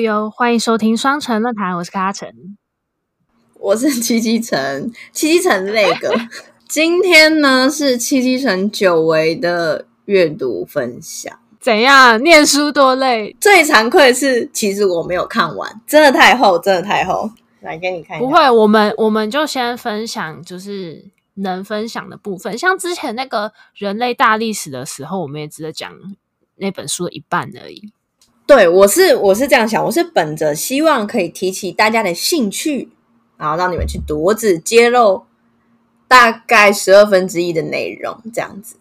悠悠，欢迎收听双城论坛，我是卡城，我是七七城，七七城那个。今天呢是七七城久违的阅读分享。怎样？念书多累？最惭愧的是，其实我没有看完，真的太厚，真的太厚。来给你看一下。不会，我们我们就先分享，就是能分享的部分。像之前那个人类大历史的时候，我们也只讲那本书的一半而已。对，我是我是这样想，我是本着希望可以提起大家的兴趣，然后让你们去读，我只揭露大概十二分之一的内容，这样子。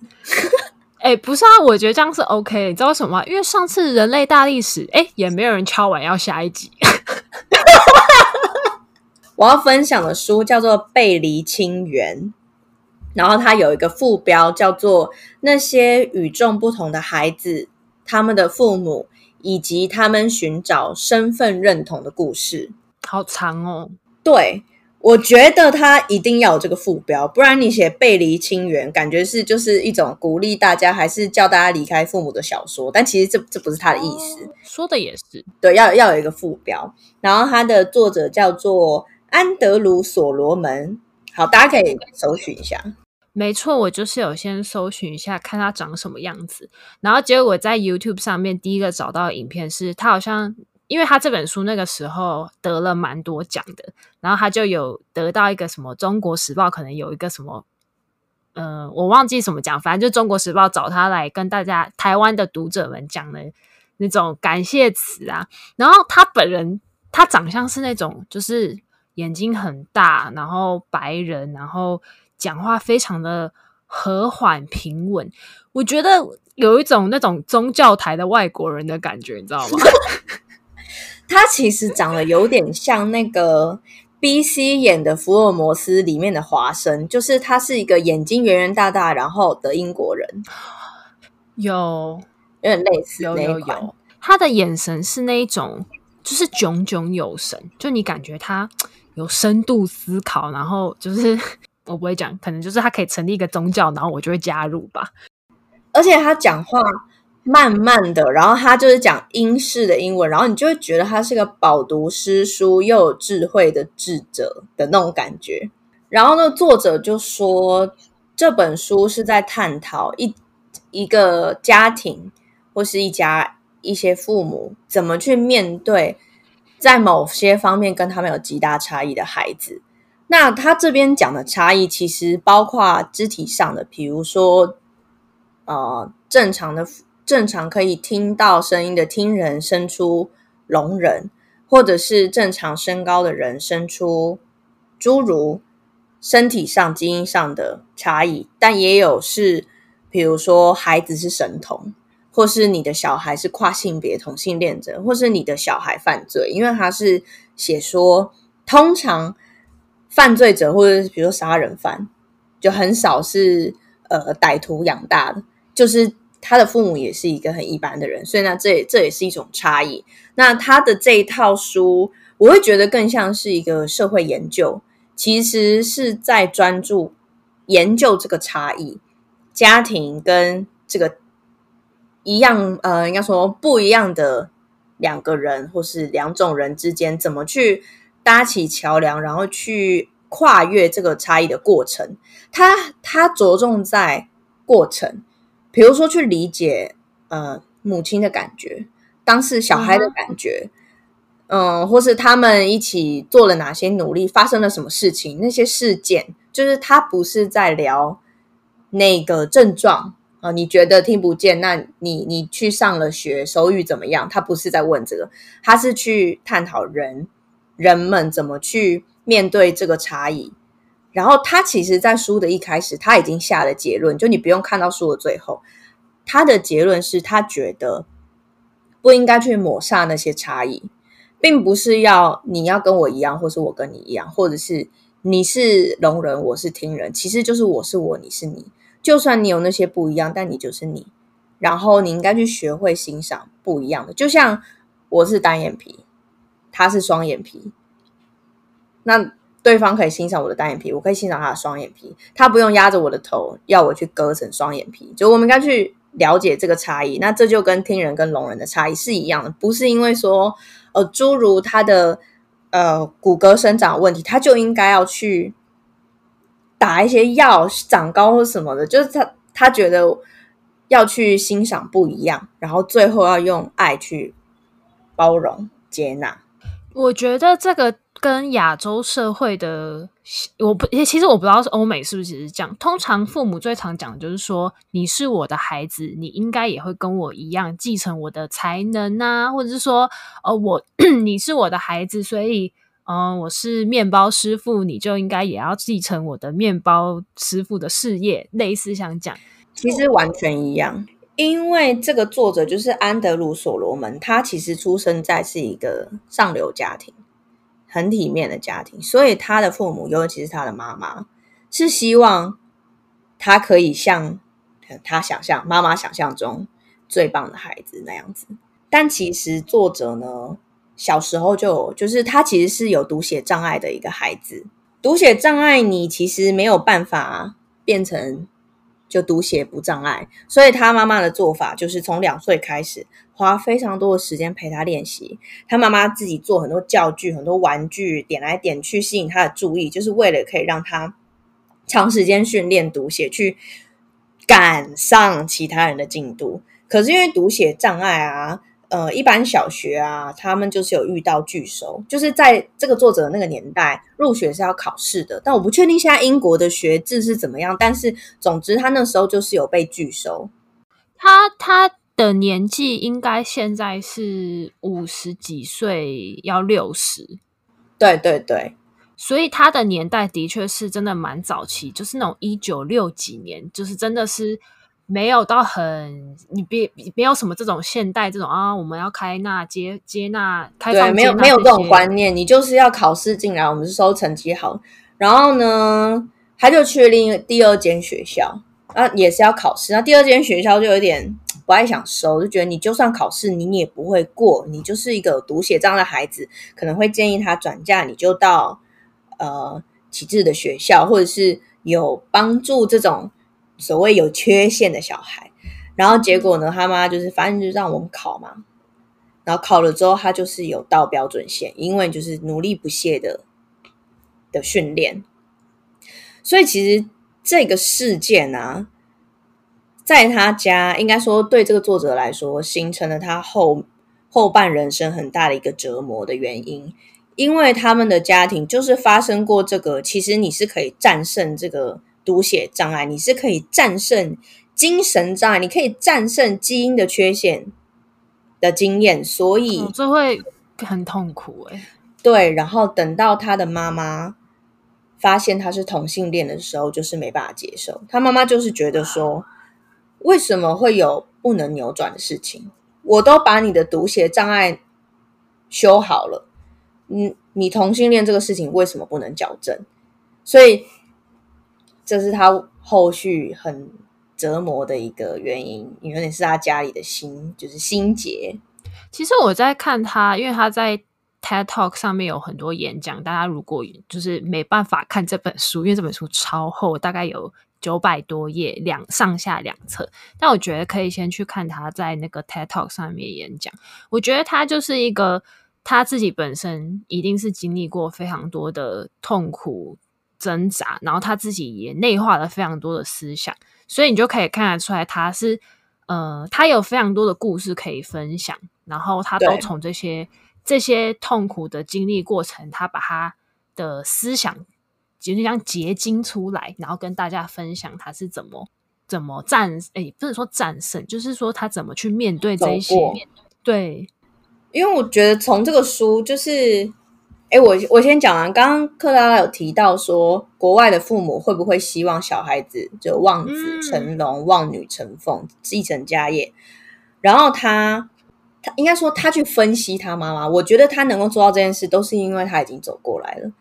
哎、欸，不是啊，我觉得这样是 OK，你知道为什么吗？因为上次人类大历史，哎，也没有人敲完要下一集。我要分享的书叫做《背离亲缘》，然后它有一个副标叫做《那些与众不同的孩子，他们的父母》。以及他们寻找身份认同的故事，好长哦。对，我觉得他一定要有这个副标，不然你写背离亲缘，感觉是就是一种鼓励大家，还是叫大家离开父母的小说。但其实这这不是他的意思。哦，说的也是。对，要要有一个副标。然后他的作者叫做安德鲁·所罗门。好，大家可以搜寻一下。没错，我就是有先搜寻一下，看他长什么样子，然后结果我在 YouTube 上面第一个找到影片是他好像，因为他这本书那个时候得了蛮多奖的，然后他就有得到一个什么《中国时报》可能有一个什么，嗯、呃，我忘记什么奖，反正就《中国时报》找他来跟大家台湾的读者们讲的那种感谢词啊，然后他本人他长相是那种就是眼睛很大，然后白人，然后。讲话非常的和缓平稳，我觉得有一种那种宗教台的外国人的感觉，你知道吗？他其实长得有点像那个 BC 演的福尔摩斯里面的华生，就是他是一个眼睛圆圆大大，然后的英国人，有有点类似，有有有，他的眼神是那一种，就是炯炯有神，就你感觉他有深度思考，然后就是。我不会讲，可能就是他可以成立一个宗教，然后我就会加入吧。而且他讲话慢慢的，然后他就是讲英式的英文，然后你就会觉得他是个饱读诗书又有智慧的智者的那种感觉。然后呢，作者就说这本书是在探讨一一个家庭或是一家一些父母怎么去面对在某些方面跟他们有极大差异的孩子。那他这边讲的差异，其实包括肢体上的，比如说，呃，正常的正常可以听到声音的听人生出聋人，或者是正常身高的人生出侏儒，身体上基因上的差异，但也有是，比如说孩子是神童，或是你的小孩是跨性别同性恋者，或是你的小孩犯罪，因为他是写说通常。犯罪者或者比如说杀人犯，就很少是呃歹徒养大的，就是他的父母也是一个很一般的人，所以呢，这这也是一种差异。那他的这一套书，我会觉得更像是一个社会研究，其实是在专注研究这个差异，家庭跟这个一样呃，应该说不一样的两个人或是两种人之间怎么去。搭起桥梁，然后去跨越这个差异的过程。他他着重在过程，比如说去理解呃母亲的感觉，当时小孩的感觉，嗯、呃，或是他们一起做了哪些努力，发生了什么事情，那些事件，就是他不是在聊那个症状啊、呃。你觉得听不见？那你你去上了学，手语怎么样？他不是在问这个，他是去探讨人。人们怎么去面对这个差异？然后他其实，在书的一开始，他已经下了结论，就你不用看到书的最后，他的结论是他觉得不应该去抹杀那些差异，并不是要你要跟我一样，或是我跟你一样，或者是你是聋人，我是听人，其实就是我是我，你是你。就算你有那些不一样，但你就是你。然后你应该去学会欣赏不一样的，就像我是单眼皮。他是双眼皮，那对方可以欣赏我的单眼皮，我可以欣赏他的双眼皮。他不用压着我的头，要我去割成双眼皮。就我们应该去了解这个差异。那这就跟听人跟聋人的差异是一样的，不是因为说呃，诸如他的呃骨骼生长问题，他就应该要去打一些药长高或什么的，就是他他觉得要去欣赏不一样，然后最后要用爱去包容接纳。我觉得这个。跟亚洲社会的，我不，其实我不知道是欧美是不是是这样。通常父母最常讲的就是说，你是我的孩子，你应该也会跟我一样继承我的才能啊，或者是说，呃，我 你是我的孩子，所以，嗯、呃，我是面包师傅，你就应该也要继承我的面包师傅的事业。类似想讲，其实完全一样，因为这个作者就是安德鲁·所罗门，他其实出生在是一个上流家庭。很体面的家庭，所以他的父母，尤其是他的妈妈，是希望他可以像他想象妈妈想象中最棒的孩子那样子。但其实作者呢，小时候就就是他其实是有读写障碍的一个孩子。读写障碍，你其实没有办法变成。就读写不障碍，所以他妈妈的做法就是从两岁开始，花非常多的时间陪他练习。他妈妈自己做很多教具、很多玩具，点来点去吸引他的注意，就是为了可以让他长时间训练读写，去赶上其他人的进度。可是因为读写障碍啊。呃，一般小学啊，他们就是有遇到拒收，就是在这个作者的那个年代，入学是要考试的。但我不确定现在英国的学制是怎么样，但是总之他那时候就是有被拒收。他他的年纪应该现在是五十几岁，要六十。对对对，所以他的年代的确是真的蛮早期，就是那种一九六几年，就是真的是。没有到很，你别没有什么这种现代这种啊，我们要开纳接接纳开放，没有没有这种观念，你就是要考试进来，我们是收成绩好，然后呢，他就去另第二间学校，啊，也是要考试，那第二间学校就有点不爱想收，就觉得你就算考试你也不会过，你就是一个有读写障碍的孩子，可能会建议他转嫁，你就到呃启智的学校，或者是有帮助这种。所谓有缺陷的小孩，然后结果呢？他妈就是反正就让我们考嘛，然后考了之后，他就是有到标准线，因为就是努力不懈的的训练。所以其实这个事件啊，在他家应该说对这个作者来说，形成了他后后半人生很大的一个折磨的原因，因为他们的家庭就是发生过这个，其实你是可以战胜这个。读写障碍，你是可以战胜精神障碍，你可以战胜基因的缺陷的经验，所以、哦、这会很痛苦诶。对，然后等到他的妈妈发现他是同性恋的时候，就是没办法接受。他妈妈就是觉得说，为什么会有不能扭转的事情？我都把你的读写障碍修好了，嗯，你同性恋这个事情为什么不能矫正？所以。这是他后续很折磨的一个原因，有点是他家里的心，就是心结。其实我在看他，因为他在 TED Talk 上面有很多演讲。大家如果就是没办法看这本书，因为这本书超厚，大概有九百多页，两上下两册。但我觉得可以先去看他在那个 TED Talk 上面演讲。我觉得他就是一个他自己本身一定是经历过非常多的痛苦。挣扎，然后他自己也内化了非常多的思想，所以你就可以看得出来，他是呃，他有非常多的故事可以分享，然后他都从这些这些痛苦的经历过程，他把他的思想就像结晶出来，然后跟大家分享他是怎么怎么战，哎，不是说战胜，就是说他怎么去面对这些，对，因为我觉得从这个书就是。哎，我我先讲完。刚刚克拉拉有提到说，国外的父母会不会希望小孩子就望子成龙、嗯、望女成凤、继承家业？然后他他应该说他去分析他妈妈，我觉得他能够做到这件事，都是因为他已经走过来了。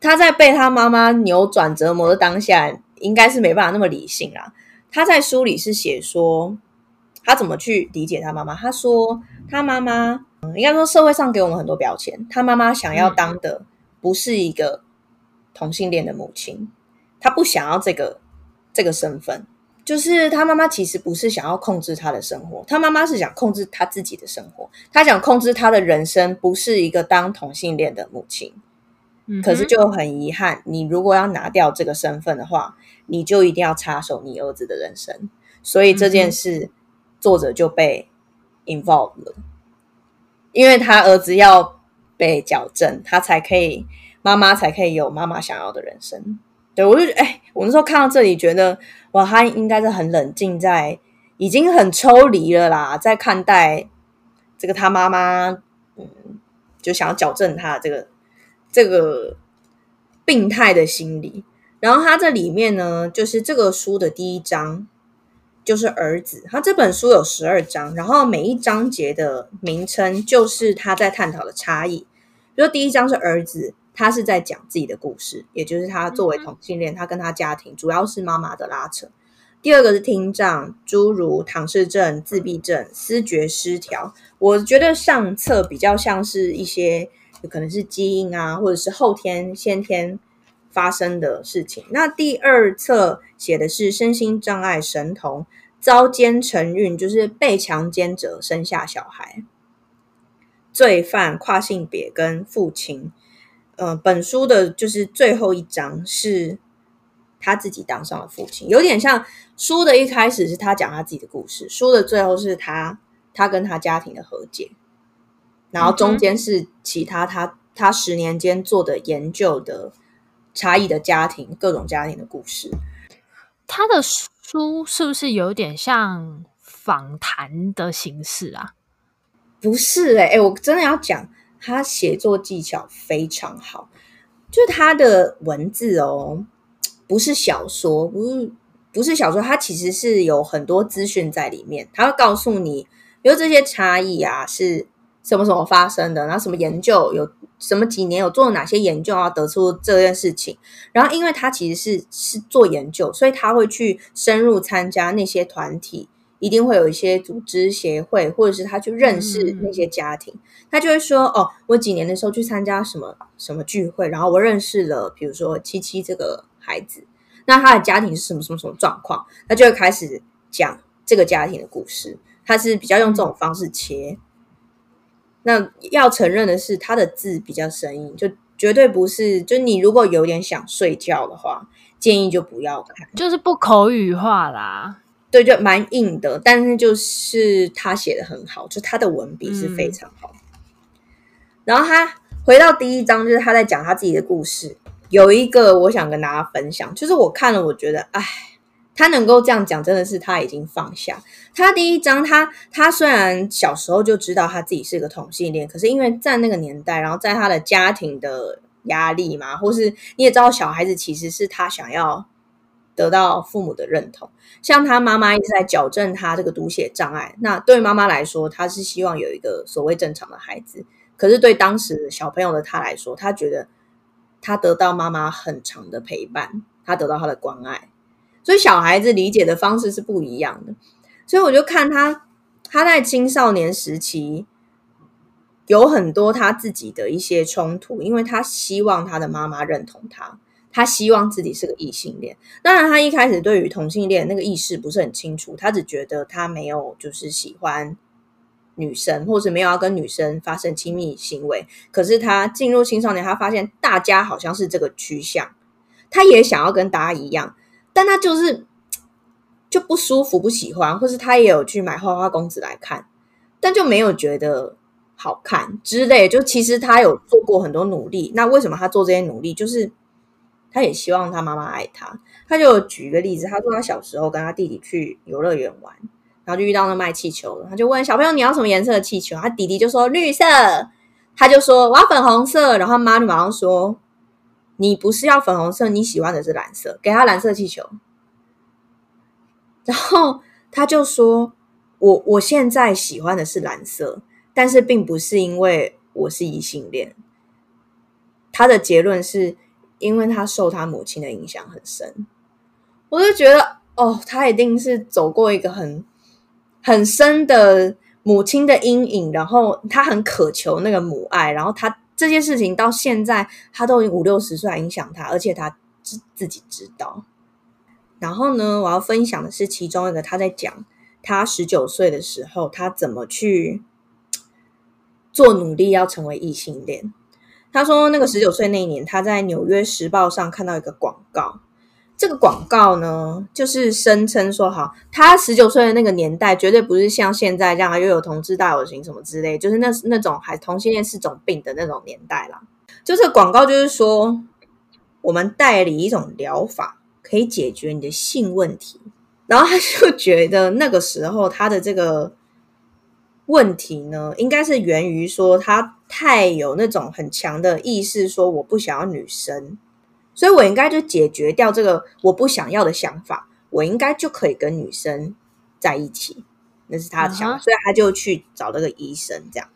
他在被他妈妈扭转折磨的当下，应该是没办法那么理性啦。他在书里是写说，他怎么去理解他妈妈？他说他妈妈。嗯，应该说社会上给我们很多标签。他妈妈想要当的不是一个同性恋的母亲，他不想要这个这个身份。就是他妈妈其实不是想要控制他的生活，他妈妈是想控制他自己的生活，他想控制他的人生，不是一个当同性恋的母亲。嗯，可是就很遗憾，你如果要拿掉这个身份的话，你就一定要插手你儿子的人生。所以这件事，作者就被 involved 了，因为他儿子要被矫正，他才可以，妈妈才可以有妈妈想要的人生。对，我就觉得，哎，我那时候看到这里，觉得哇，他应该是很冷静，在已经很抽离了啦，在看待这个他妈妈，嗯，就想要矫正他这个这个病态的心理。然后他这里面呢，就是这个书的第一章。就是儿子，他这本书有十二章，然后每一章节的名称就是他在探讨的差异。比如说第一章是儿子，他是在讲自己的故事，也就是他作为同性恋，他跟他家庭主要是妈妈的拉扯。第二个是听障，诸如唐氏症、自闭症、思觉失调。我觉得上册比较像是一些有可能是基因啊，或者是后天先天发生的事情。那第二册写的是身心障碍神童。遭奸成孕，就是被强奸者生下小孩，罪犯、跨性别跟父亲。呃，本书的就是最后一章是他自己当上了父亲，有点像书的一开始是他讲他自己的故事，书的最后是他他跟他家庭的和解，然后中间是其他他他十年间做的研究的差异的家庭，各种家庭的故事，他的。书是不是有点像访谈的形式啊？不是哎、欸，哎、欸，我真的要讲，他写作技巧非常好，就是他的文字哦，不是小说，不是不是小说，他其实是有很多资讯在里面，他会告诉你，比如这些差异啊是什么什么发生的，然后什么研究有。什么几年有做了哪些研究啊？得出这件事情，然后因为他其实是是做研究，所以他会去深入参加那些团体，一定会有一些组织协会，或者是他去认识那些家庭，他就会说：“哦，我几年的时候去参加什么什么聚会，然后我认识了，比如说七七这个孩子，那他的家庭是什么什么什么状况？”他就会开始讲这个家庭的故事，他是比较用这种方式切。那要承认的是，他的字比较生硬，就绝对不是。就你如果有点想睡觉的话，建议就不要看，就是不口语化啦。对，就蛮硬的，但是就是他写的很好，就他的文笔是非常好。嗯。然后他回到第一章，就是他在讲他自己的故事。有一个我想跟大家分享，就是我看了，我觉得，哎。他能够这样讲，真的是他已经放下。他第一章，他他虽然小时候就知道他自己是个同性恋，可是因为在那个年代，然后在他的家庭的压力嘛，或是你也知道，小孩子其实是他想要得到父母的认同。像他妈妈一直在矫正他这个读写障碍，那对妈妈来说，他是希望有一个所谓正常的孩子。可是对当时小朋友的他来说，他觉得他得到妈妈很长的陪伴，他得到他的关爱。所以小孩子理解的方式是不一样的，所以我就看他，他在青少年时期有很多他自己的一些冲突，因为他希望他的妈妈认同他，他希望自己是个异性恋。当然，他一开始对于同性恋那个意识不是很清楚，他只觉得他没有就是喜欢女生，或者没有要跟女生发生亲密行为。可是他进入青少年，他发现大家好像是这个趋向，他也想要跟大家一样。但他就是就不舒服、不喜欢，或是他也有去买花花公子来看，但就没有觉得好看之类。就其实他有做过很多努力，那为什么他做这些努力？就是他也希望他妈妈爱他。他就举一个例子，他说他小时候跟他弟弟去游乐园玩，然后就遇到那卖气球的，他就问小朋友：“你要什么颜色的气球？”他弟弟就说：“绿色。”他就说：“我要粉红色。”然后妈就马上说。你不是要粉红色，你喜欢的是蓝色，给他蓝色气球。然后他就说：“我我现在喜欢的是蓝色，但是并不是因为我是异性恋。”他的结论是因为他受他母亲的影响很深。我就觉得，哦，他一定是走过一个很很深的母亲的阴影，然后他很渴求那个母爱，然后他。这些事情到现在，他都已经五六十岁，影响他，而且他自自己知道。然后呢，我要分享的是其中一个，他在讲他十九岁的时候，他怎么去做努力要成为异性恋。他说，那个十九岁那一年，他在《纽约时报》上看到一个广告。这个广告呢，就是声称说，好，他十九岁的那个年代，绝对不是像现在这样又有同志大游行什么之类，就是那那种还同性恋是种病的那种年代啦。就这广告就是说，我们代理一种疗法，可以解决你的性问题。然后他就觉得那个时候他的这个问题呢，应该是源于说他太有那种很强的意识，说我不想要女生。所以我应该就解决掉这个我不想要的想法，我应该就可以跟女生在一起，那是他的想法。Uh-huh. 所以他就去找了个医生，这样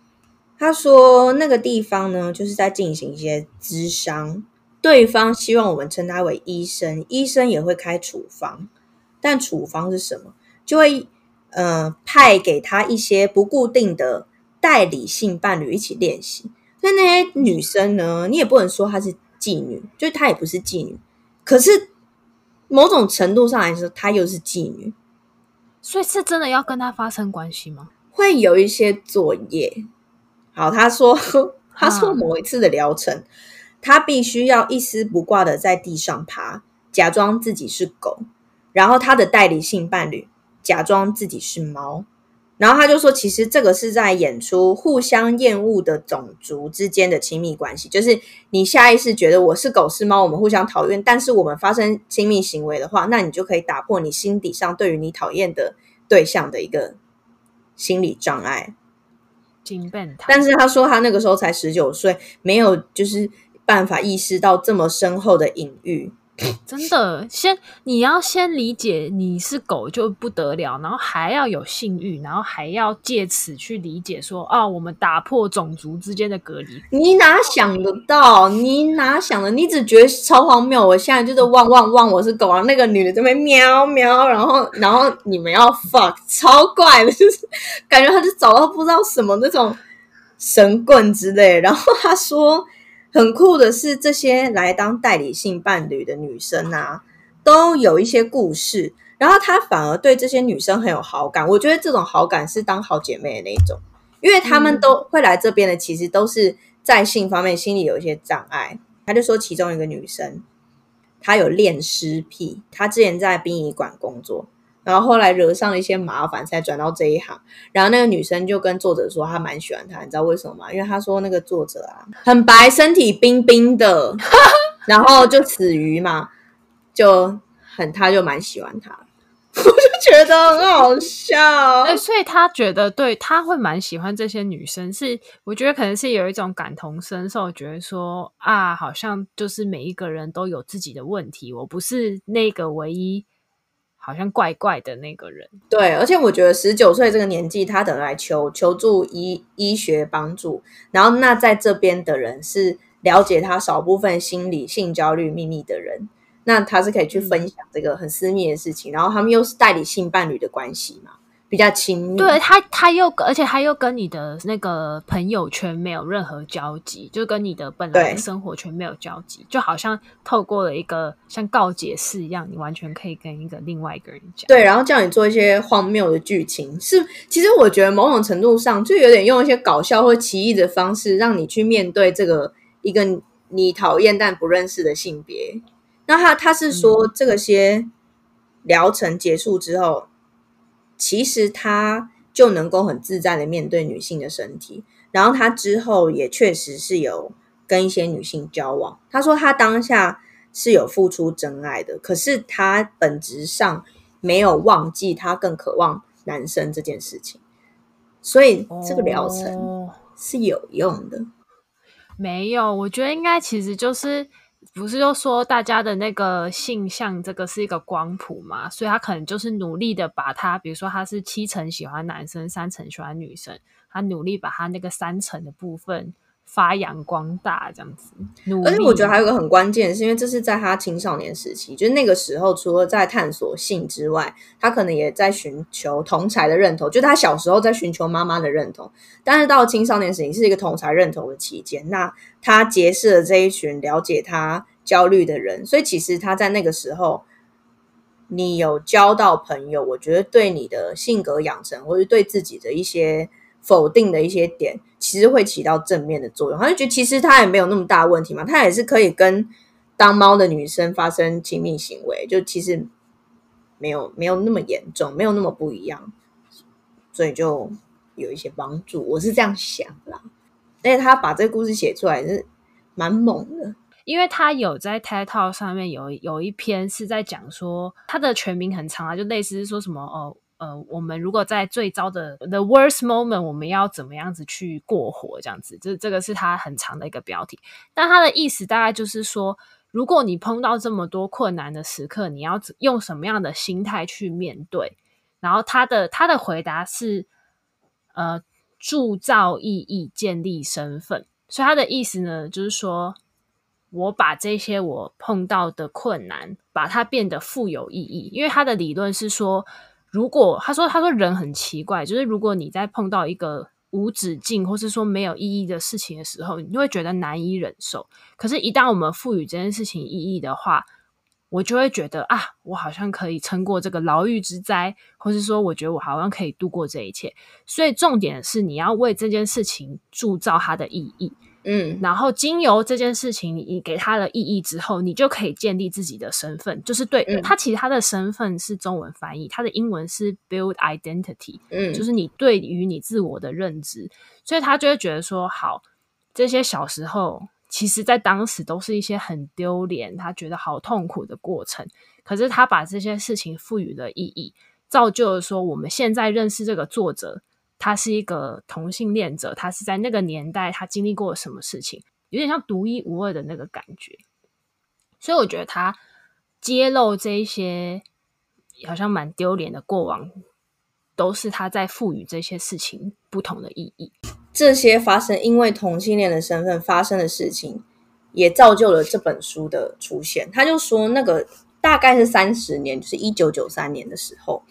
他说那个地方呢，就是在进行一些咨商，对方希望我们称他为医生，医生也会开处方，但处方是什么？就会呃派给他一些不固定的代理性伴侣一起练习。所以那些女生呢，你也不能说她是。妓女，就她也不是妓女，可是某种程度上来说，她又是妓女，所以是真的要跟她发生关系吗？会有一些作业。好，他说，他说某一次的疗程，他必须要一丝不挂的在地上爬，假装自己是狗，然后他的代理性伴侣假装自己是猫。然后他就说，其实这个是在演出互相厌恶的种族之间的亲密关系，就是你下意识觉得我是狗是猫，我们互相讨厌，但是我们发生亲密行为的话，那你就可以打破你心底上对于你讨厌的对象的一个心理障碍。但是他说他那个时候才十九岁，没有就是办法意识到这么深厚的隐喻。真的，先你要先理解你是狗就不得了，然后还要有性欲，然后还要借此去理解说啊，我们打破种族之间的隔离。你哪想得到？你哪想的？你只觉得超荒谬。我现在就是汪汪汪，我是狗啊！那个女的这边喵喵，然后然后你们要 fuck，超怪的，就是感觉他就找到不知道什么那种神棍之类。然后他说。很酷的是，这些来当代理性伴侣的女生啊，都有一些故事，然后他反而对这些女生很有好感。我觉得这种好感是当好姐妹的那种，因为他们都会来这边的，其实都是在性方面心里有一些障碍。他就说，其中一个女生，她有恋尸癖，她之前在殡仪馆工作。然后后来惹上了一些麻烦，才转到这一行。然后那个女生就跟作者说，她蛮喜欢他，你知道为什么吗？因为她说那个作者啊，很白，身体冰冰的，然后就死鱼嘛，就很，她就蛮喜欢他。我就觉得很好笑。欸，所以他觉得对他会蛮喜欢这些女生，是我觉得可能是有一种感同身受，觉得说啊，好像就是每一个人都有自己的问题，我不是那个唯一。好像怪怪的那个人，对，而且我觉得十九岁这个年纪，他等来求求助医医学帮助，然后那在这边的人是了解他少部分心理性焦虑秘密的人，那他是可以去分享这个很私密的事情，嗯、然后他们又是代理性伴侣的关系嘛。比较亲密，对他，他又而且他又跟你的那个朋友圈没有任何交集，就跟你的本来的生活圈没有交集，就好像透过了一个像告解室一样，你完全可以跟一个另外一个人讲。对，然后叫你做一些荒谬的剧情，是其实我觉得某种程度上就有点用一些搞笑或奇异的方式，让你去面对这个一个你讨厌但不认识的性别。那他他是说，这个些疗程结束之后。其实他就能够很自在的面对女性的身体，然后他之后也确实是有跟一些女性交往。他说他当下是有付出真爱的，可是他本质上没有忘记他更渴望男生这件事情，所以这个疗程是有用的。哦，没有，我觉得应该其实就是。不是就说大家的那个性向，这个是一个光谱嘛，所以他可能就是努力的把他，比如说他是七成喜欢男生，三成喜欢女生，他努力把他那个三成的部分发扬光大，这样子。而且我觉得还有一个很关键，是因为这是在他青少年时期，就是那个时候，除了在探索性之外，他可能也在寻求同才的认同，就他小时候在寻求妈妈的认同，但是到青少年时期是一个同才认同的期间，那。他结识了这一群了解他焦虑的人，所以其实他在那个时候你有交到朋友，我觉得对你的性格养成，或是对自己的一些否定的一些点，其实会起到正面的作用。他就觉得其实他也没有那么大问题嘛，他也是可以跟当猫的女生发生亲密行为，就其实没有没有那么严重，没有那么不一样，所以就有一些帮助。我是这样想啦。而且他把这个故事写出来是蛮猛的。因为他有在 TED Talk 上面有有一篇是在讲说，他的全名很长啊，就类似是说什么哦呃，我们如果在最糟的 the worst moment，我们要怎么样子去过活这样子，这这个是他很长的一个标题。但他的意思大概就是说，如果你碰到这么多困难的时刻，你要用什么样的心态去面对？然后他的他的回答是，呃，铸造意义，建立身份。所以他的意思呢，就是说。我把这些我碰到的困难，把它变得富有意义。因为他的理论是说，如果他说他说人很奇怪，就是如果你在碰到一个无止境或是说没有意义的事情的时候，你就会觉得难以忍受。可是，一旦我们赋予这件事情意义的话，我就会觉得啊，我好像可以撑过这个牢狱之灾，或是说，我觉得我好像可以度过这一切。所以，重点是你要为这件事情铸造它的意义。嗯，然后经由这件事情，你给他了意义之后，你就可以建立自己的身份，就是对、嗯、他其实他的身份是中文翻译，他的英文是 build identity，嗯，就是你对于你自我的认知，所以他就会觉得说，好，这些小时候其实在当时都是一些很丢脸，他觉得好痛苦的过程，可是他把这些事情赋予了意义，造就了说我们现在认识这个作者。他是一个同性恋者，他是在那个年代，他经历过什么事情，有点像独一无二的那个感觉。所以我觉得他揭露这一些好像蛮丢脸的过往，都是他在赋予这些事情不同的意义。这些发生因为同性恋的身份发生的事情，也造就了这本书的出现。他就说，那个大概是三十年，就是一九九三年的时候，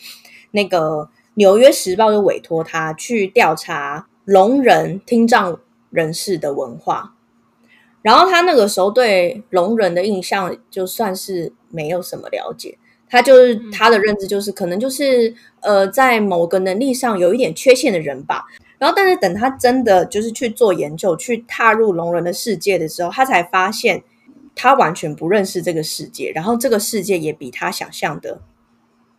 那个。《纽约时报》就委托他去调查聋人听障人士的文化，然后他那个时候对聋人的印象就算是没有什么了解，他就是他的认知就是可能就是呃在某个能力上有一点缺陷的人吧。然后，但是等他真的就是去做研究，去踏入聋人的世界的时候，他才发现他完全不认识这个世界，然后这个世界也比他想象的。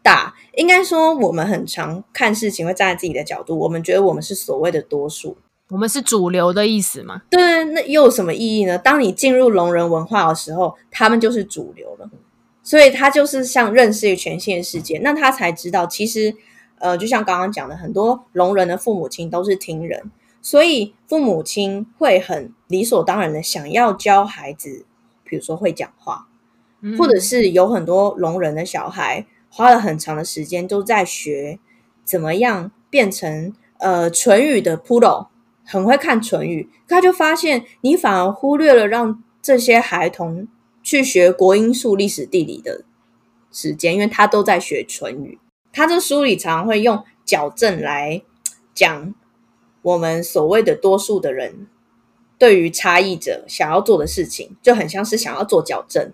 大应该说，我们很常看事情会站在自己的角度，我们觉得我们是所谓的多数，我们是主流的意思吗？对，那又有什么意义呢？当你进入聋人文化的时候，他们就是主流了，所以他就是像认识一个全新的世界，那他才知道，其实呃，就像刚刚讲的，很多聋人的父母亲都是听人，所以父母亲会很理所当然的想要教孩子，比如说会讲话，嗯、或者是有很多聋人的小孩。花了很长的时间都在学怎么样变成呃唇语的 Poodle，很会看唇语。他就发现你反而忽略了让这些孩童去学国英数历史地理的时间，因为他都在学唇语。他这书里常常会用矫正来讲我们所谓的多数的人对于差异者想要做的事情，就很像是想要做矫正。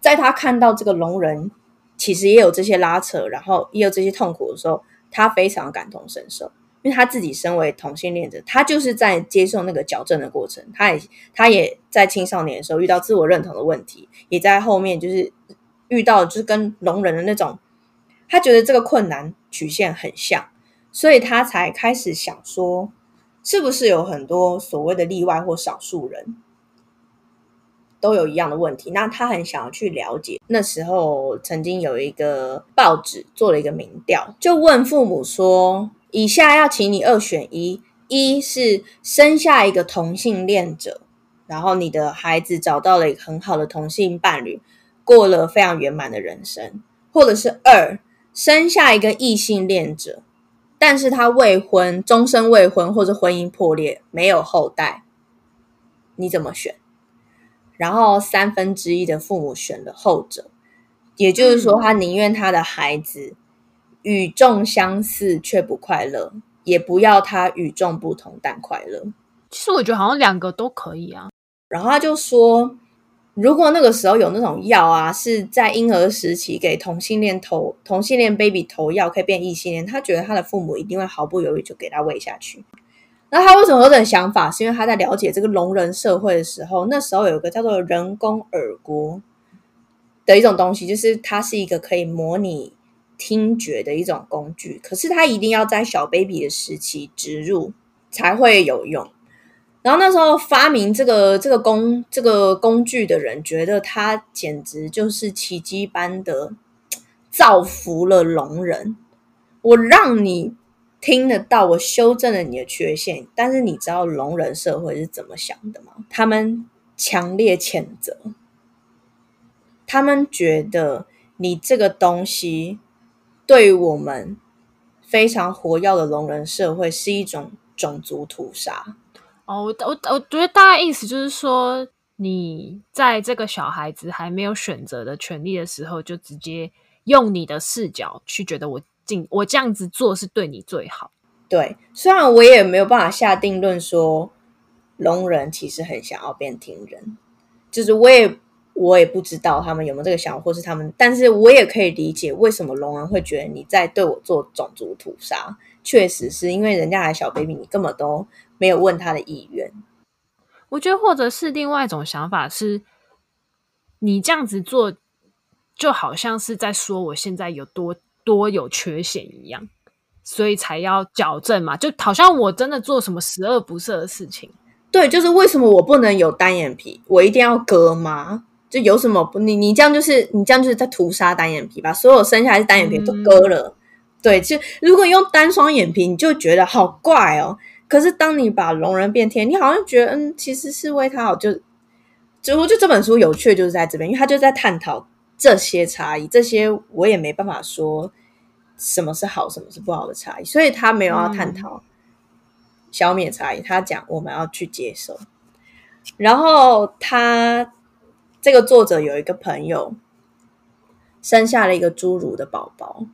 在他看到这个聋人。其实也有这些拉扯，然后也有这些痛苦的时候，他非常感同身受，因为他自己身为同性恋者，他就是在接受那个矫正的过程，他也他也在青少年的时候遇到自我认同的问题，也在后面就是遇到就是跟聋人的那种，他觉得这个困难曲线很像，所以他才开始想说，是不是有很多所谓的例外或少数人。都有一样的问题，那他很想要去了解。那时候曾经有一个报纸做了一个民调，就问父母说：“以下要请你二选一，一是生下一个同性恋者，然后你的孩子找到了一个很好的同性伴侣，过了非常圆满的人生；或者是二生下一个异性恋者，但是他未婚，终身未婚，或者婚姻破裂，没有后代，你怎么选？”然后三分之一的父母选了后者，也就是说，他宁愿他的孩子与众相似却不快乐，也不要他与众不同但快乐。其实我觉得好像两个都可以啊。然后他就说，如果那个时候有那种药啊，是在婴儿时期给同性恋投同性恋 baby 投药可以变异性恋，他觉得他的父母一定会毫不犹豫就给他喂下去。那他为什么有这种想法？是因为他在了解这个聋人社会的时候，那时候有个叫做人工耳郭的一种东西，就是它是一个可以模拟听觉的一种工具，可是它一定要在小 baby 的时期植入才会有用。然后那时候发明这个这个工这个工具的人，觉得他简直就是奇迹般的造福了聋人。我让你听得到，我修正了你的缺陷，但是你知道聋人社会是怎么想的吗？他们强烈谴责，他们觉得你这个东西对我们非常活跃的聋人社会是一种种族屠杀。哦，我我我觉得大概意思就是说，你在这个小孩子还没有选择的权利的时候，就直接用你的视角去觉得我进我这样子做是对你最好。对，虽然我也没有办法下定论说聋人其实很想要变听人，就是我也我也不知道他们有没有这个想法，或是他们，但是我也可以理解为什么聋人会觉得你在对我做种族屠杀。确实是因为人家还小 baby，你根本都。没有问他的意愿，我觉得或者是另外一种想法是，你这样子做就好像是在说我现在有多多有缺陷一样，所以才要矫正嘛，就好像我真的做什么十恶不赦的事情。对，就是为什么我不能有单眼皮，我一定要割吗？就有什么不？你你这样就是你这样就是在屠杀单眼皮吧？所有生下来是单眼皮都割了，嗯、对，就如果用单双眼皮，你就觉得好怪哦。可是，当你把聋人变天，你好像觉得，嗯，其实是为他好。就，就就这本书有趣，就是在这边，因为他就在探讨这些差异，这些我也没办法说什么是好，什么是不好的差异，所以他没有要探讨消灭差异，嗯、他讲我们要去接受。然后他这个作者有一个朋友生下了一个侏儒的宝宝，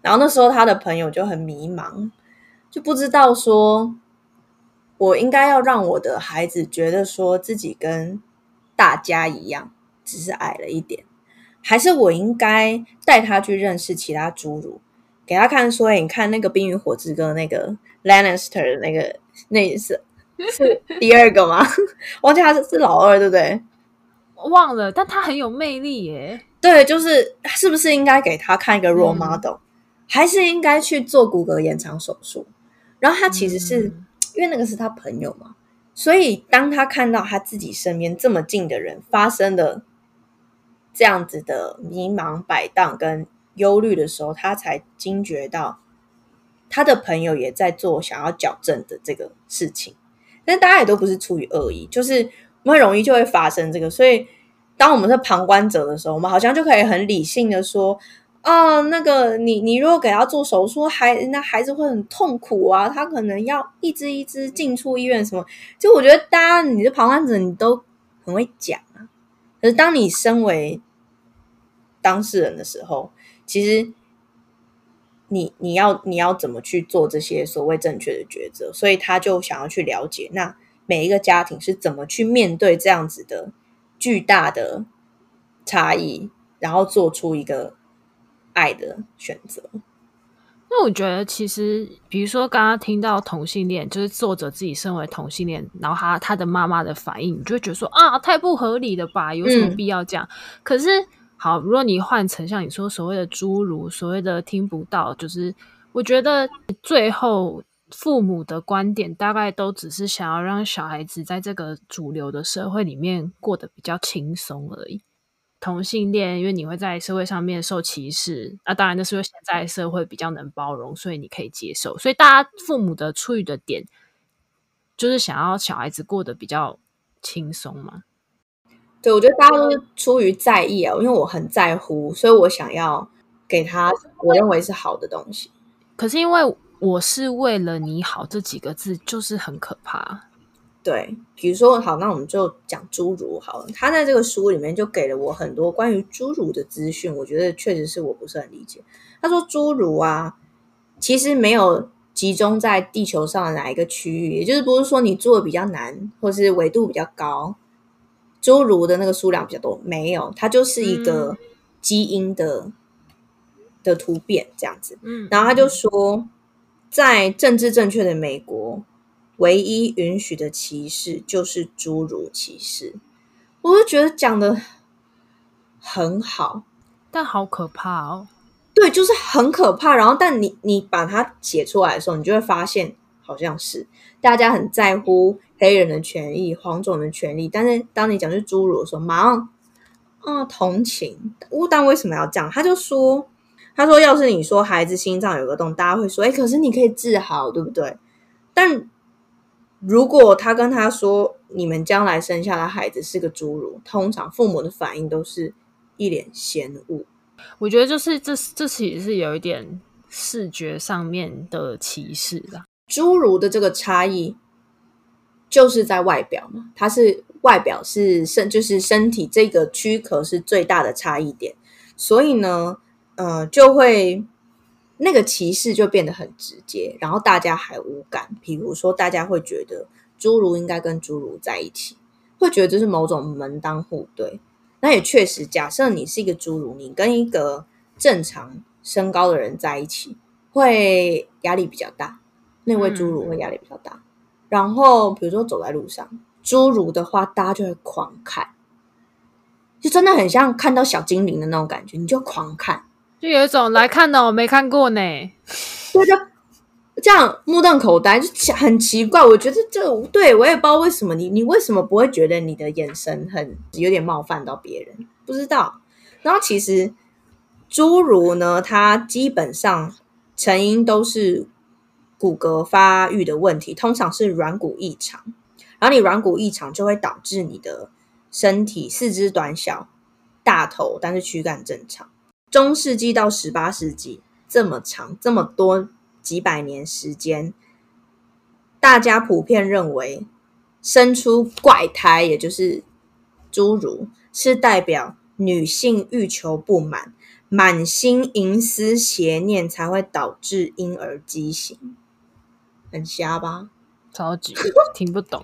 然后那时候他的朋友就很迷茫。就不知道说，我应该要让我的孩子觉得说自己跟大家一样，只是矮了一点，还是我应该带他去认识其他侏儒，给他看说，你看那个《冰与火之歌》那个 Lannister 的那个，那是是第二个吗？忘记他是是老二，对不对？忘了，但他很有魅力耶。对，就是是不是应该给他看一个 role model，嗯、还是应该去做骨骼延长手术？然后他其实是、嗯、因为那个是他朋友嘛，所以当他看到他自己身边这么近的人发生的这样子的迷茫、摆荡跟忧虑的时候，他才惊觉到他的朋友也在做想要矫正的这个事情。但大家也都不是出于恶意，就是我们很容易就会发生这个。所以当我们是旁观者的时候，我们好像就可以很理性的说。啊，那个你你如果给他做手术，孩那孩子会很痛苦啊，他可能要一只一只进出医院什么。就我觉得，大家你是旁观者，你都很会讲啊。可是当你身为当事人的时候，其实你你要你要怎么去做这些所谓正确的抉择？所以他就想要去了解，那每一个家庭是怎么去面对这样子的巨大的差异，然后做出一个。爱的选择。那我觉得，其实比如说刚刚听到同性恋，就是作者自己身为同性恋，然后他他的妈妈的反应，你就会觉得说啊，太不合理了吧？有什么必要这样？嗯、可是，好，如果你换成像你说所谓的侏儒，所谓的听不到，就是我觉得最后父母的观点大概都只是想要让小孩子在这个主流的社会里面过得比较轻松而已。同性恋，因为你会在社会上面受歧视，那、当然那是因为现在社会比较能包容，所以你可以接受。所以大家父母的出于的点，就是想要小孩子过得比较轻松嘛。对，我觉得大家都是出于在意啊，因为我很在乎，所以我想要给他我认为是好的东西。可是因为我是为了你好这几个字，就是很可怕。对，比如说好，那我们就讲侏儒好了。他在这个书里面就给了我很多关于侏儒的资讯，我觉得确实是我不是很理解。他说侏儒啊，其实没有集中在地球上的哪一个区域，也就是不是说你住的比较南，或是纬度比较高，侏儒的那个数量比较多，没有，它就是一个基因的、嗯、的突变这样子。嗯，然后他就说，在政治正确的美国，唯一允许的歧视就是侏儒歧视。我就觉得讲的很好，但好可怕哦。对，就是很可怕。然后，但你你把它写出来的时候，你就会发现，好像是大家很在乎黑人的权益、黄种的权利。但是，当你讲是侏儒的时候，马上啊同情。但为什么要这样？他就说，他说，要是你说孩子心脏有个洞，大家会说，哎，可是你可以治好，对不对？但如果他跟他说，你们将来生下的孩子是个侏儒，通常父母的反应都是一脸嫌恶。我觉得就是这这其实是有一点视觉上面的歧视啦。侏儒的这个差异就是在外表嘛，它是外表是身就是身体这个躯壳是最大的差异点，所以呢，呃，就会那个歧视就变得很直接，然后大家还无感。比如说，大家会觉得侏儒应该跟侏儒在一起，会觉得这是某种门当户对。那也确实，假设你是一个侏儒，你跟一个正常身高的人在一起，会压力比较大。那位侏儒会压力比较大。嗯、然后，比如说走在路上，侏儒的话，大家就会狂看，就真的很像看到小精灵的那种感觉，你就狂看，就有一种来看的，我没看过呢。对的。这样目瞪口呆就很奇怪，我觉得这对我也不知道为什么你你为什么不会觉得你的眼神很有点冒犯到别人？不知道。然后其实侏儒呢，它基本上成因都是骨骼发育的问题，通常是软骨异常。然后你软骨异常就会导致你的身体四肢短小、大头，但是躯干正常。中世纪到十八世纪这么长这么多。几百年时间，大家普遍认为生出怪胎，也就是侏儒，是代表女性欲求不满、满心淫私邪念，才会导致婴儿畸形。很瞎吧？超级 听不懂。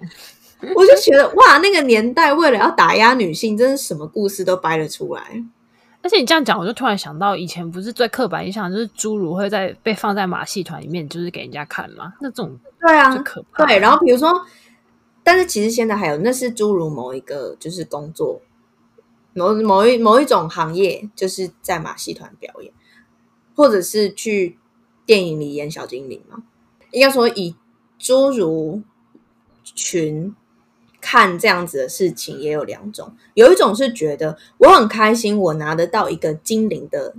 我就觉得哇，那个年代为了要打压女性，真是什么故事都掰了出来。而且你这样讲，我就突然想到，以前不是最刻板印象就是侏儒会在被放在马戏团里面，就是给人家看吗？那这种对啊，可怕。对，然后比如说，但是其实现在还有，那是侏儒某一个就是工作，某某一某一种行业，就是在马戏团表演，或者是去电影里演小精灵嘛。应该说以侏儒群。看这样子的事情也有两种，有一种是觉得我很开心，我拿得到一个精灵的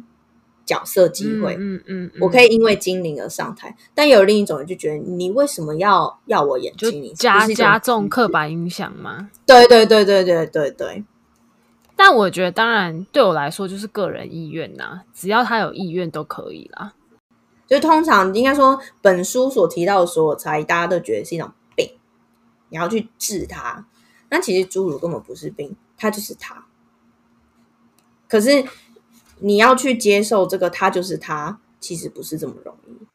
角色机会，嗯嗯，我可以因为精灵而上台。但有另一种人就觉得，你为什么要要我演精灵？加加重刻板印象吗？对对对对对对对。但我觉得，当然对我来说就是个人意愿呐，只要他有意愿都可以啦。就通常应该说，本书所提到的所有差异，大家都觉得是一种病。你要去治它，那其实侏儒根本不是病，它就是它。可是你要去接受这个，它就是它，其实不是这么容易。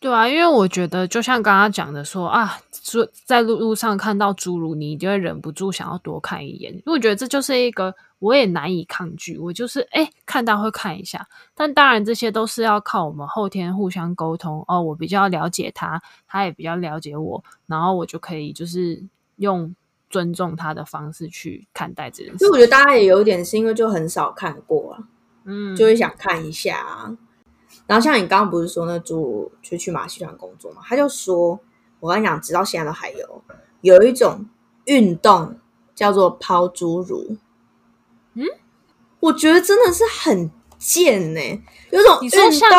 对啊，因为我觉得就像刚刚讲的说啊，说在路路上看到侏儒，你就会忍不住想要多看一眼。因为我觉得这就是一个我也难以抗拒，我就是哎看到会看一下。但当然这些都是要靠我们后天互相沟通哦，我比较了解他，他也比较了解我，然后我就可以就是用尊重他的方式去看待这件事。所以我觉得大家也有点是因为就很少看过啊，嗯，就会想看一下啊。然后像你刚刚不是说那侏儒去去马戏团工作嘛？他就说，我跟你讲，直到现在都还有有一种运动叫做抛侏儒。嗯，我觉得真的是很贱呢、欸。有种运动像，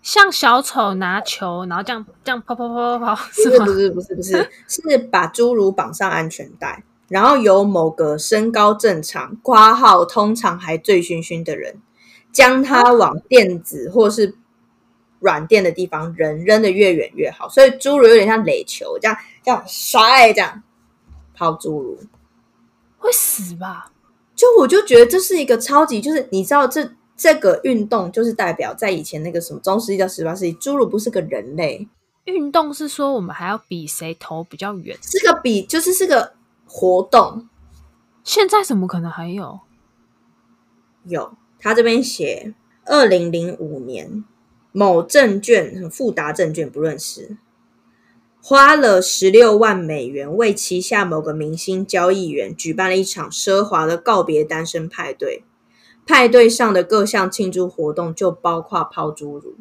像小丑拿球，然后这样这样抛抛抛抛抛，是吗？不是不是不是，是把侏儒绑上安全带，然后由某个身高正常、挂号通常还醉醺醺的人。将它往电子或是软垫的地方扔，扔的越远越好。所以侏儒有点像垒球，这样这样摔，这样抛侏儒会死吧？就我就觉得这是一个超级，就是你知道这这个运动就是代表在以前那个什么中世纪到十八世纪，侏儒不是个人类运动，是说我们还要比谁投比较远，是个比就是是个活动。现在怎么可能还有？有，他这边写二零零五年某证券富达证券不认识，花了十六万美元为旗下某个明星交易员举办了一场奢华的告别单身派对。派对上的各项庆祝活动就包括抛侏儒，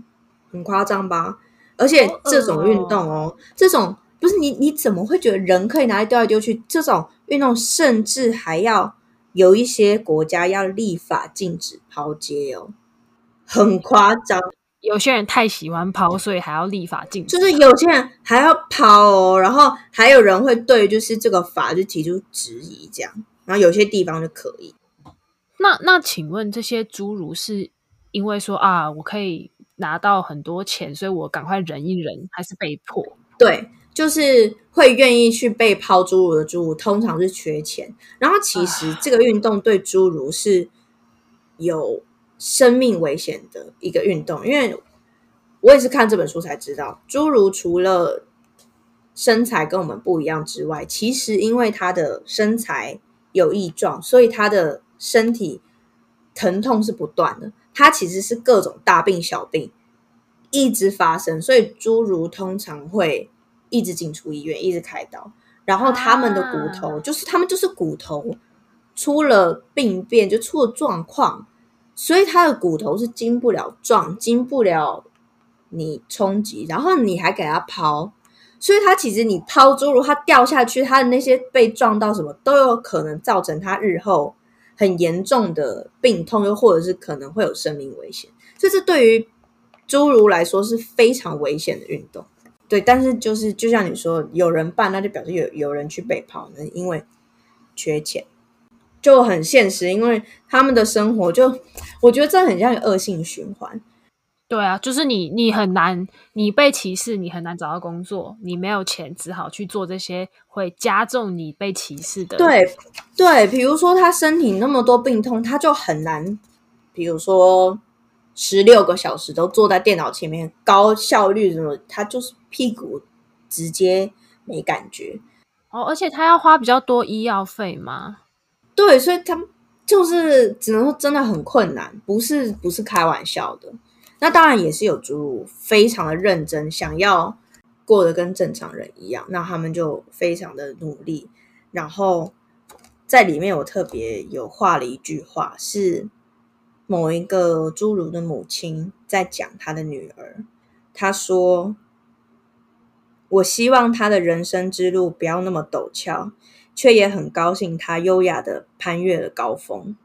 很夸张吧？而且这种运动哦，哦这种不是你你怎么会觉得人可以拿来丢来丢去？这种运动甚至还要有一些国家要立法禁止抛接哦，很夸张。有些人太喜欢抛，所以还要立法禁止。就是有些人还要抛哦，然后还有人会对就是这个法就提出质疑，这样，然后有些地方就可以。那那，请问这些侏儒是因为说啊，我可以拿到很多钱，所以我赶快忍一忍，还是被迫？对，就是会愿意去被抛侏儒的侏儒，通常是缺钱。然后其实这个运动对侏儒是有生命危险的一个运动，因为我也是看这本书才知道，侏儒除了身材跟我们不一样之外，其实因为他的身材有异状，所以他的。身体疼痛是不断的，他其实是各种大病小病一直发生，所以侏儒通常会一直进出医院，一直开刀，然后他们的骨头、啊、就是他们就是骨头出了病变，就出了状况，所以他的骨头是经不了撞，经不了你冲击，然后你还给他抛，所以他其实你抛侏儒，他掉下去，他的那些被撞到什么都有可能造成他日后。很严重的病痛，又或者是可能会有生命危险，所以这对于侏儒来说是非常危险的运动。对，但是就是就像你说，有人办，那就表示有有人去被泡，那因为缺钱，就很现实。因为他们的生活就，我觉得这很像恶性循环。对啊，就是你，你很难，你被歧视，你很难找到工作，你没有钱，只好去做这些会加重你被歧视的。对对，比如说他身体那么多病痛，他就很难，比如说十六个小时都坐在电脑前面，高效率什么，他就是屁股直接没感觉。哦，而且他要花比较多医药费吗？对，所以他就是只能说真的很困难，不是不是开玩笑的。那当然也是有侏儒非常的认真，想要过得跟正常人一样，那他们就非常的努力。然后在里面我特别有画了一句话，是某一个侏儒的母亲在讲她的女儿，她说：“我希望她的人生之路不要那么陡峭，却也很高兴她优雅的攀越了高峰。”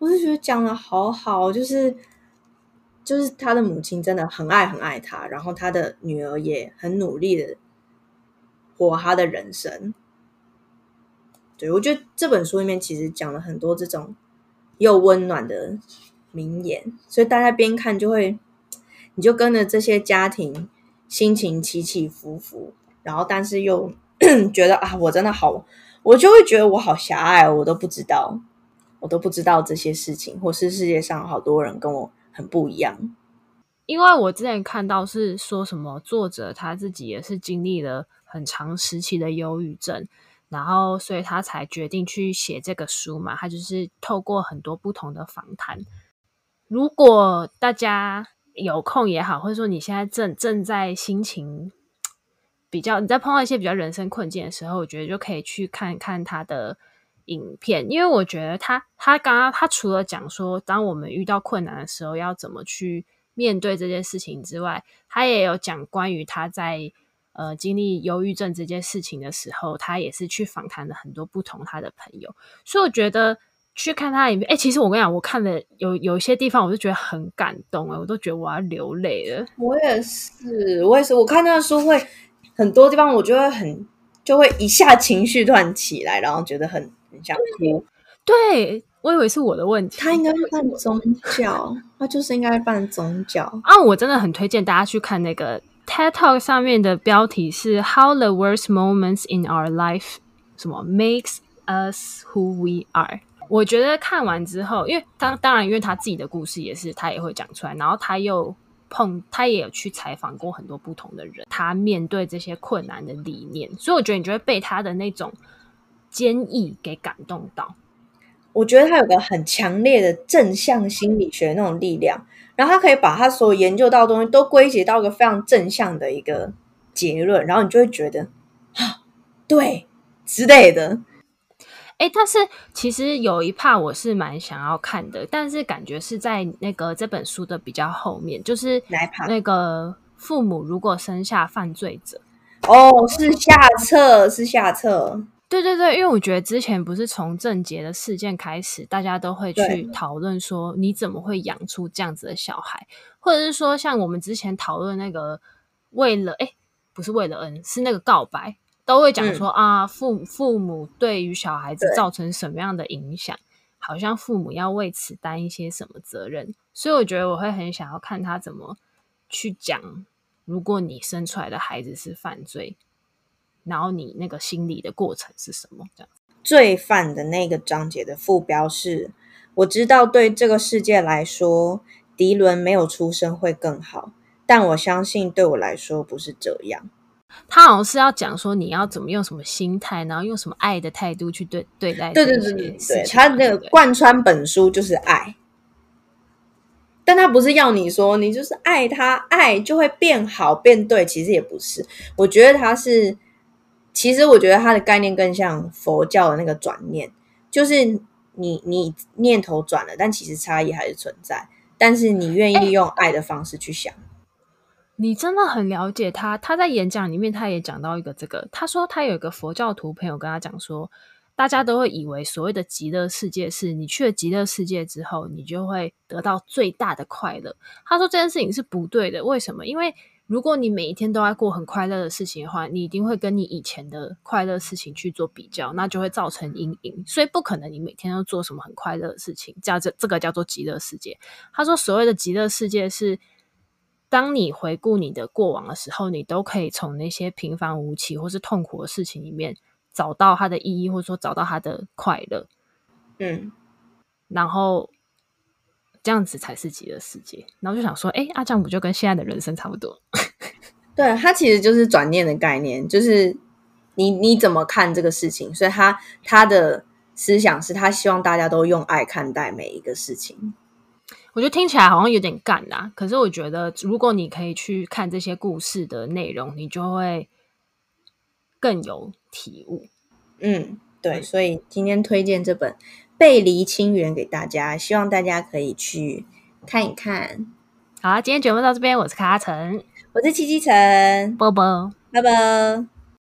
我就觉得讲的好好，就是。就是他的母亲真的很爱很爱他，然后他的女儿也很努力的活他的人生。对，我觉得这本书里面其实讲了很多这种又温暖的名言，所以大家边看就会，你就跟着这些家庭心情起起伏伏，然后但是又 觉得啊，我真的好，我就会觉得我好狭隘，我都不知道，我都不知道这些事情，或是世界上好多人跟我。很不一样，因为我之前看到是说什么作者他自己也是经历了很长时期的忧郁症，然后所以他才决定去写这个书嘛。他就是透过很多不同的访谈。如果大家有空也好，或者说你现在正正在心情比较，你在碰到一些比较人生困境的时候，我觉得就可以去看看他的。影片，因为我觉得他他刚刚他除了讲说，当我们遇到困难的时候要怎么去面对这件事情之外，他也有讲关于他在呃经历忧郁症这件事情的时候，他也是去访谈了很多不同他的朋友，所以我觉得去看他的影片，哎，其实我跟你讲，我看了有有一些地方，我就觉得很感动啊，我都觉得我要流泪了。我也是，我也是，我看那个书会很多地方，我就会很就会一下情绪突然起来，然后觉得很。想哭，对，我以为是我的问题。他应该是办宗教，他就是应该办宗教啊！我真的很推荐大家去看那个 TED Talk 上面的标题是 “How the worst moments in our life 什么 makes us who we are”。我觉得看完之后，因为当当然，因为他自己的故事也是他也会讲出来，然后他又碰他也有去采访过很多不同的人，他面对这些困难的理念，所以我觉得你就会被他的那种。坚毅给感动到。我觉得他有个很强烈的正向心理学那种力量，然后他可以把他所有研究到的东西都归结到一个非常正向的一个结论，然后你就会觉得 啊，对之类的。哎，但是其实有一 part 我是蛮想要看的，但是感觉是在那个这本书的比较后面，就是那个父母如果生下犯罪者，哦，是下册，是下册。对对对，因为我觉得之前不是从郑捷的事件开始，大家都会去讨论说，你怎么会养出这样子的小孩，或者是说像我们之前讨论那个为了哎，不是为了恩，是那个告白，都会讲说、嗯、啊，父父母对于小孩子造成什么样的影响，好像父母要为此担一些什么责任，所以我觉得我会很想要看他怎么去讲，如果你生出来的孩子是犯罪。然后你那个心理的过程是什么？这样，罪犯的那个章节的副标是：我知道对这个世界来说，迪伦没有出生会更好，但我相信对我来说不是这样。他好像是要讲说你要怎么用什么心态，然后用什么爱的态度去对对待。对对对对对，他那个贯穿本书就是爱，但他不是要你说你就是爱他，爱就会变好变对，其实也不是。我觉得他是。其实我觉得它的概念更像佛教的那个转念，就是你你念头转了，但其实差异还是存在。但是你愿意用爱的方式去想。你真的很了解他。他在演讲里面他也讲到一个这个，他说他有一个佛教徒朋友跟他讲说，大家都会以为所谓的极乐世界是你去了极乐世界之后，你就会得到最大的快乐。他说这件事情是不对的，为什么？因为如果你每一天都在过很快乐的事情的话，你一定会跟你以前的快乐事情去做比较，那就会造成阴影。所以不可能你每天都做什么很快乐的事情，叫这这个叫做极乐世界。他说所谓的极乐世界是，当你回顾你的过往的时候，你都可以从那些平凡无奇或是痛苦的事情里面找到它的意义，或者说找到它的快乐。嗯，然后。这样子才是极乐世界，然后就想说，哎，阿酱不就跟现在的人生差不多？对，他其实就是转念的概念，就是你你怎么看这个事情，所以他他的思想是他希望大家都用爱看待每一个事情。我觉得听起来好像有点干啦，可是我觉得如果你可以去看这些故事的内容，你就会更有体悟。嗯，对，所以今天推荐这本。背离清源给大家，希望大家可以去看一看。好，今天节目到这边，我是卡卡城，我是七七城，波波，拜拜。